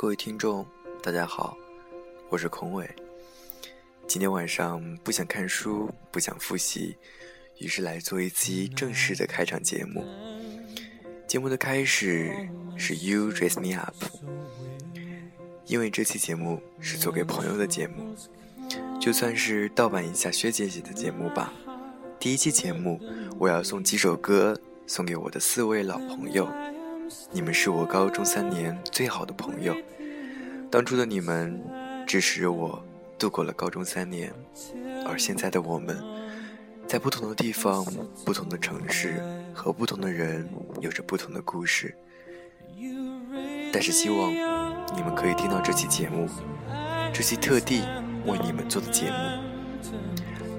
各位听众，大家好，我是孔伟。今天晚上不想看书，不想复习，于是来做一期正式的开场节目。节目的开始是 You Dress Me Up，因为这期节目是做给朋友的节目，就算是盗版一下薛姐姐的节目吧。第一期节目，我要送几首歌送给我的四位老朋友。你们是我高中三年最好的朋友，当初的你们支持我度过了高中三年，而现在的我们，在不同的地方、不同的城市和不同的人有着不同的故事。但是希望你们可以听到这期节目，这期特地为你们做的节目。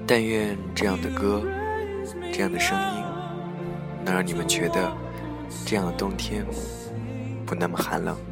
但愿这样的歌，这样的声音，能让你们觉得。这样的冬天，不那么寒冷。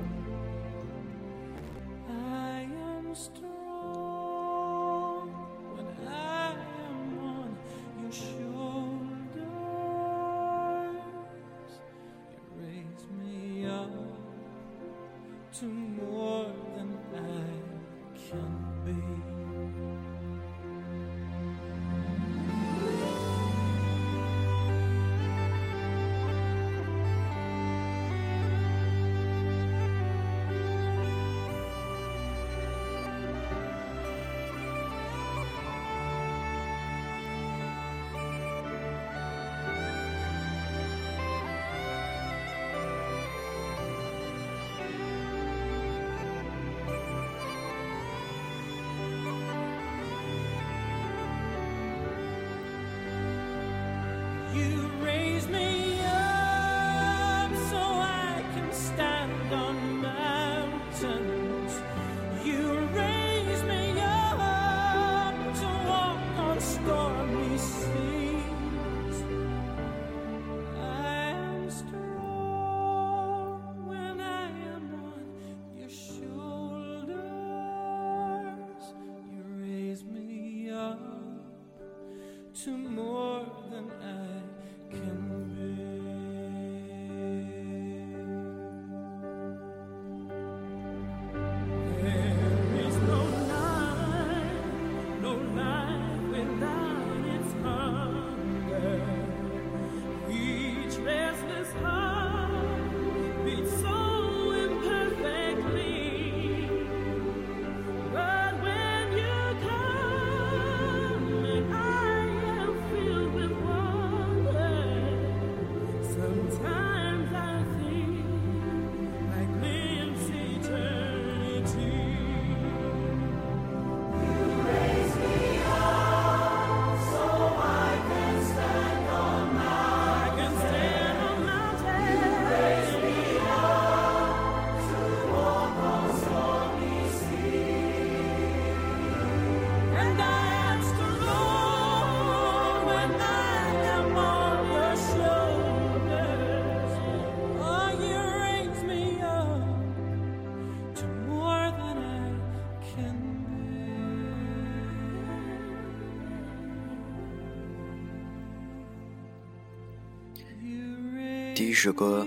第一首歌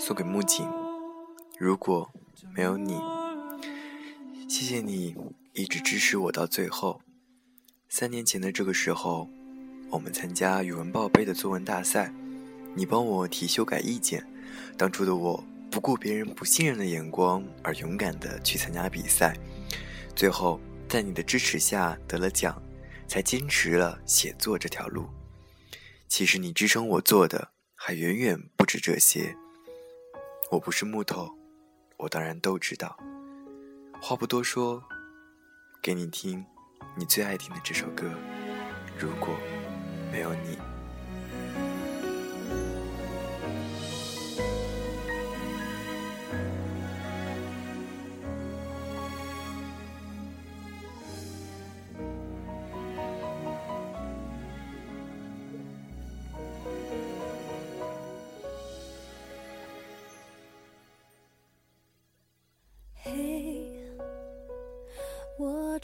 送给木槿，如果没有你，谢谢你一直支持我到最后。三年前的这个时候，我们参加语文报杯的作文大赛，你帮我提修改意见。当初的我不顾别人不信任的眼光，而勇敢的去参加比赛。最后在你的支持下得了奖，才坚持了写作这条路。其实你支撑我做的。还远远不止这些。我不是木头，我当然都知道。话不多说，给你听你最爱听的这首歌。如果没有你。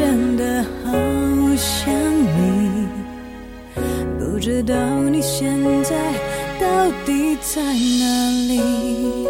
真的好想你，不知道你现在到底在哪里。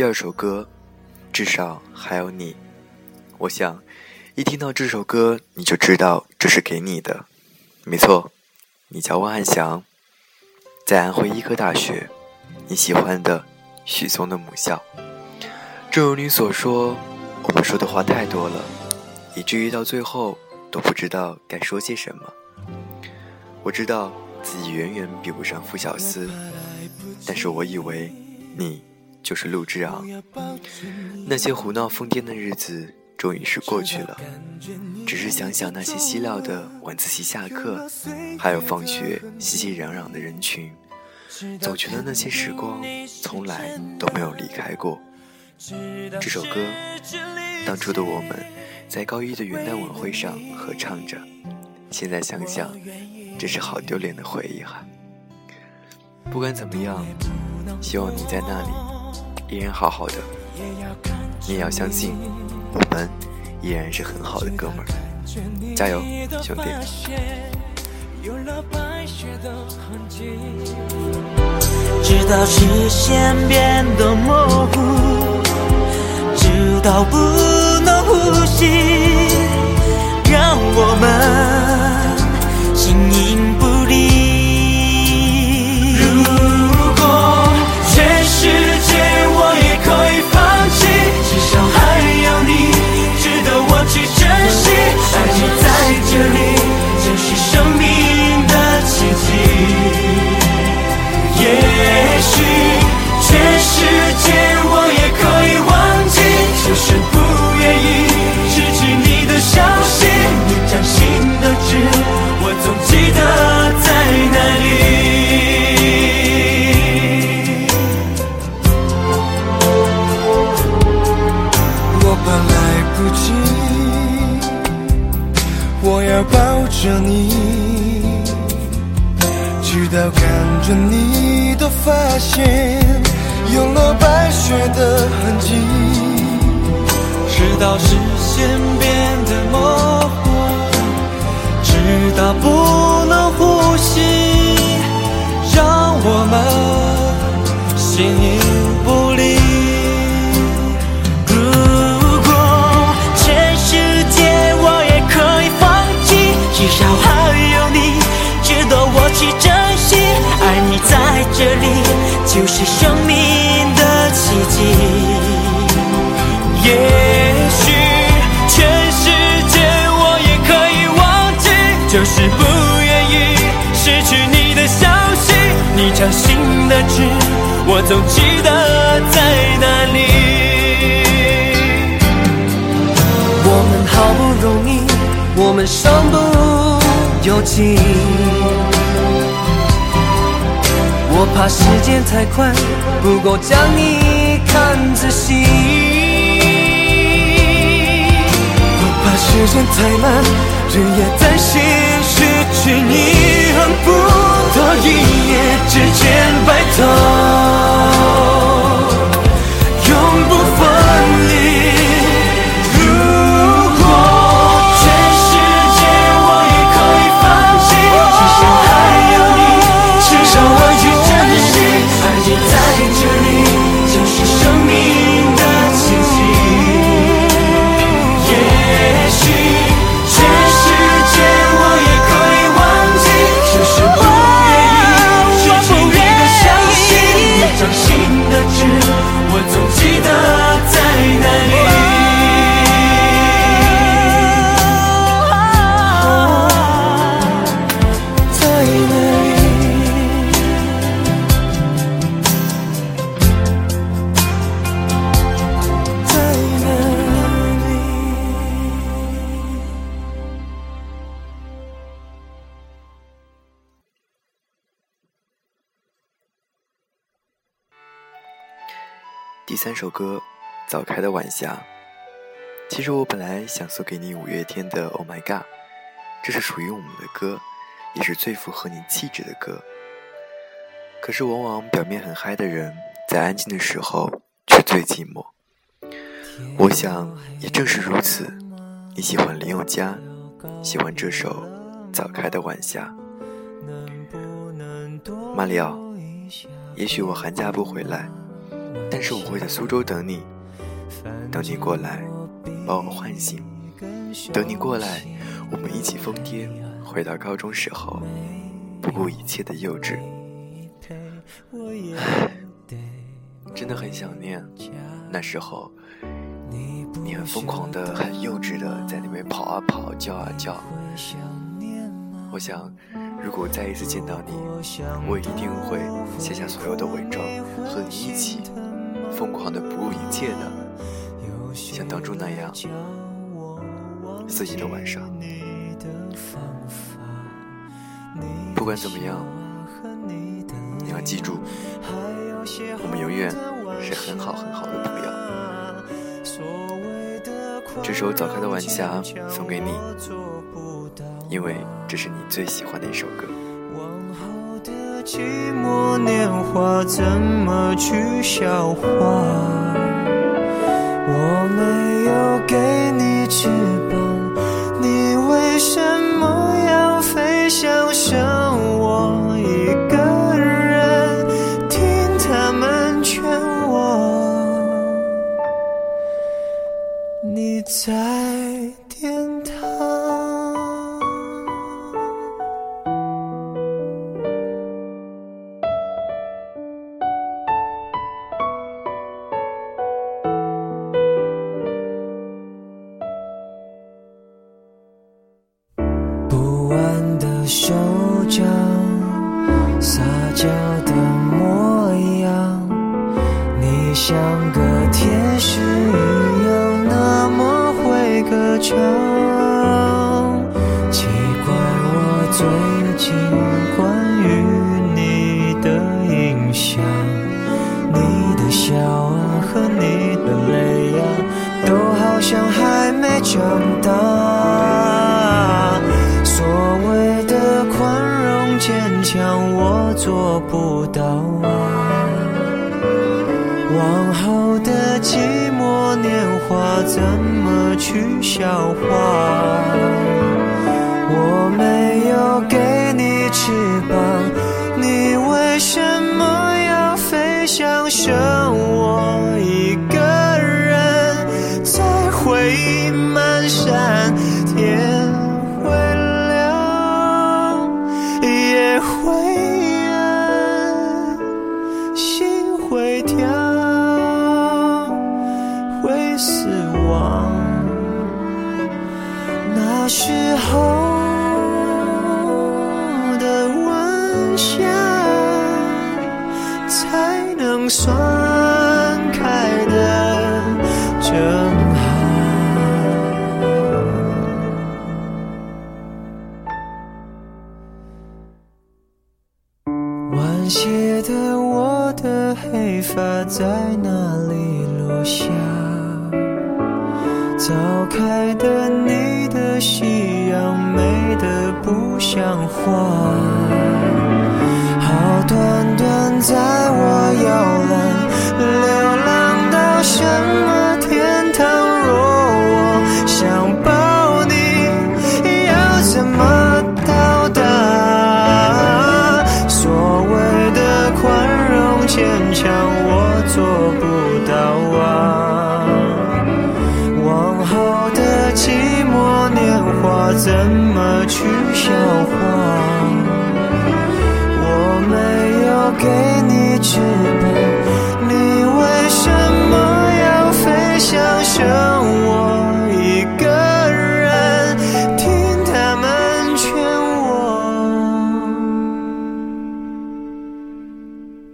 第二首歌，《至少还有你》。我想，一听到这首歌，你就知道这是给你的。没错，你叫汪汉祥，在安徽医科大学，你喜欢的许嵩的母校。正如你所说，我们说的话太多了，以至于到最后都不知道该说些什么。我知道自己远远比不上傅小司，但是我以为你。就是陆之昂，那些胡闹疯癫的日子终于是过去了。只是想想那些嬉闹的晚自习下课，还有放学熙熙攘攘的人群，总觉得那些时光从来都没有离开过。这首歌，当初的我们在高一的元旦晚会上合唱着，现在想想，真是好丢脸的回忆哈。不管怎么样，希望你在那里。依然好好的你也要相信我们依然是很好的哥们儿加油兄弟直到视线变得模糊直到不能呼吸让我们是生命的奇迹。也许全世界我也可以忘记，就是不愿意失去你的消息。你掌心的痣，我总记得在哪里。我们好不容易，我们身不由己。怕时间太快，不够将你看仔细。我怕时间太慢，日夜担心失去你，恨不得一夜之间白头。三首歌，《早开的晚霞》。其实我本来想送给你五月天的《Oh My God》，这是属于我们的歌，也是最符合你气质的歌。可是往往表面很嗨的人，在安静的时候却最寂寞。我想，也正是如此，你喜欢林宥嘉，喜欢这首《早开的晚霞》，马里奥。也许我寒假不回来。但是我会在苏州等你，等你过来把我唤醒，等你过来，我们一起疯癫，回到高中时候不顾一切的幼稚。唉，真的很想念那时候，你很疯狂的、很幼稚的在那边跑啊跑、叫啊叫。我想，如果再一次见到你，我一定会卸下所有的伪装，和你一起。疯狂的不顾一切的，像当初那样，四季的晚上。不管怎么样，你要记住，我们永远是很好很好的朋友。这首早开的晚霞送给你，因为这是你最喜欢的一首歌。寂寞年华怎么去消化？我没有给你翅膀，你为什么要飞向深？笑话。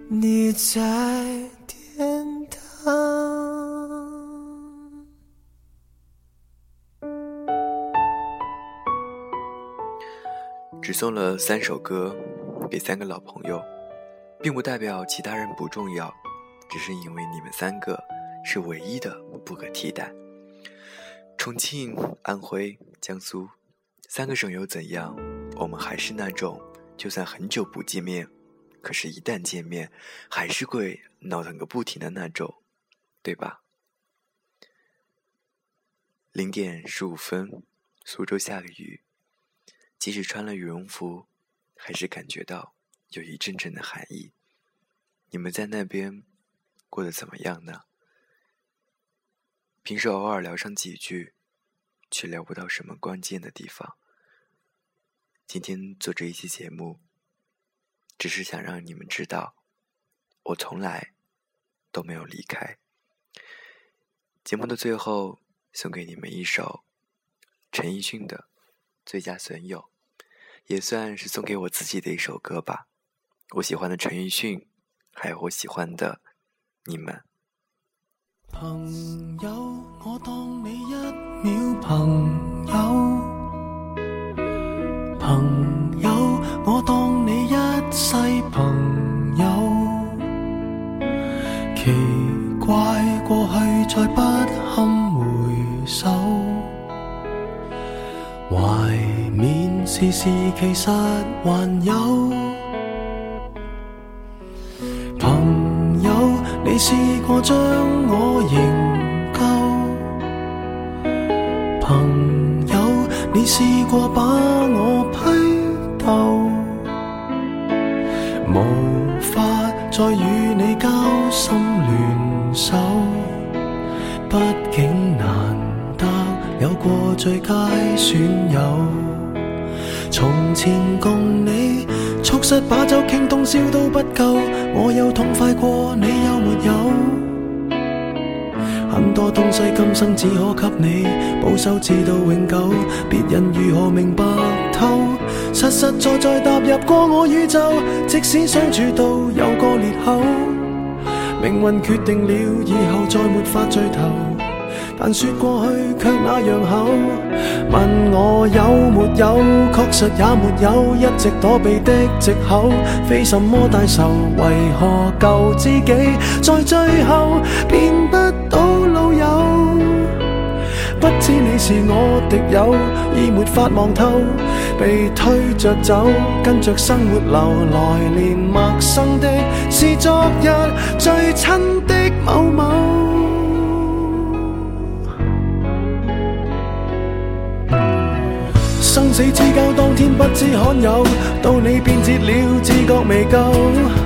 你在天堂。只送了三首歌给三个老朋友，并不代表其他人不重要，只是因为你们三个是唯一的不可替代。重庆、安徽、江苏三个省又怎样？我们还是那种就算很久不见面。可是，一旦见面，还是会闹腾个不停的那种，对吧？零点十五分，苏州下了雨，即使穿了羽绒服，还是感觉到有一阵阵的寒意。你们在那边过得怎么样呢？平时偶尔聊上几句，却聊不到什么关键的地方。今天做这一期节目。只是想让你们知道，我从来都没有离开。节目的最后，送给你们一首陈奕迅的《最佳损友》，也算是送给我自己的一首歌吧。我喜欢的陈奕迅，还有我喜欢的你们。朋友，我当你一秒朋友。朋友，我当你一。西朋友，奇怪过去再不堪回首，怀缅时事其实还有。朋友，你试过将我营救？朋友，你试过把我批斗？再与你交心联手，毕竟难得有过最佳损友。从前共你促膝把酒，倾通宵都不够，我有痛快过你有没有？很多东西今生只可给你保守，至到永久，别人如何明白透？实实在在踏入过我宇宙，即使相处到有个裂口，命运决定了以后再没法聚头。但说过去却那样厚，问我有没有，确实也没有一直躲避的借口，非什么大仇，为何旧知己在最后变不到老？不知你是我敌友，已没法望透。被推着走，跟着生活流。来年陌生的，是昨日最亲的某某。生死之交当天不知罕有，到你变节了，自觉未够。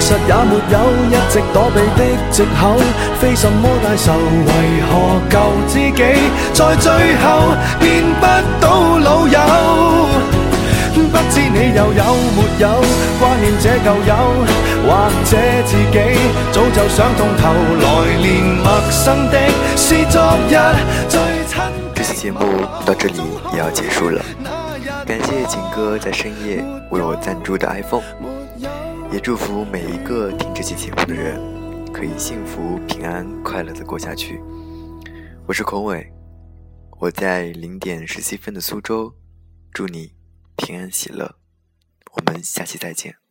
实也没有一直躲避的藉口，非什么大仇，为何旧知己在最后变不到老友？不知你又有没有挂念这旧友，或者自己早就想通透，来年陌生的是昨日最亲。这期节目到这里也要结束了，感谢景哥在深夜为我赞助的 iPhone。也祝福每一个听这期节目的人，可以幸福、平安、快乐的过下去。我是孔伟，我在零点十七分的苏州，祝你平安喜乐。我们下期再见。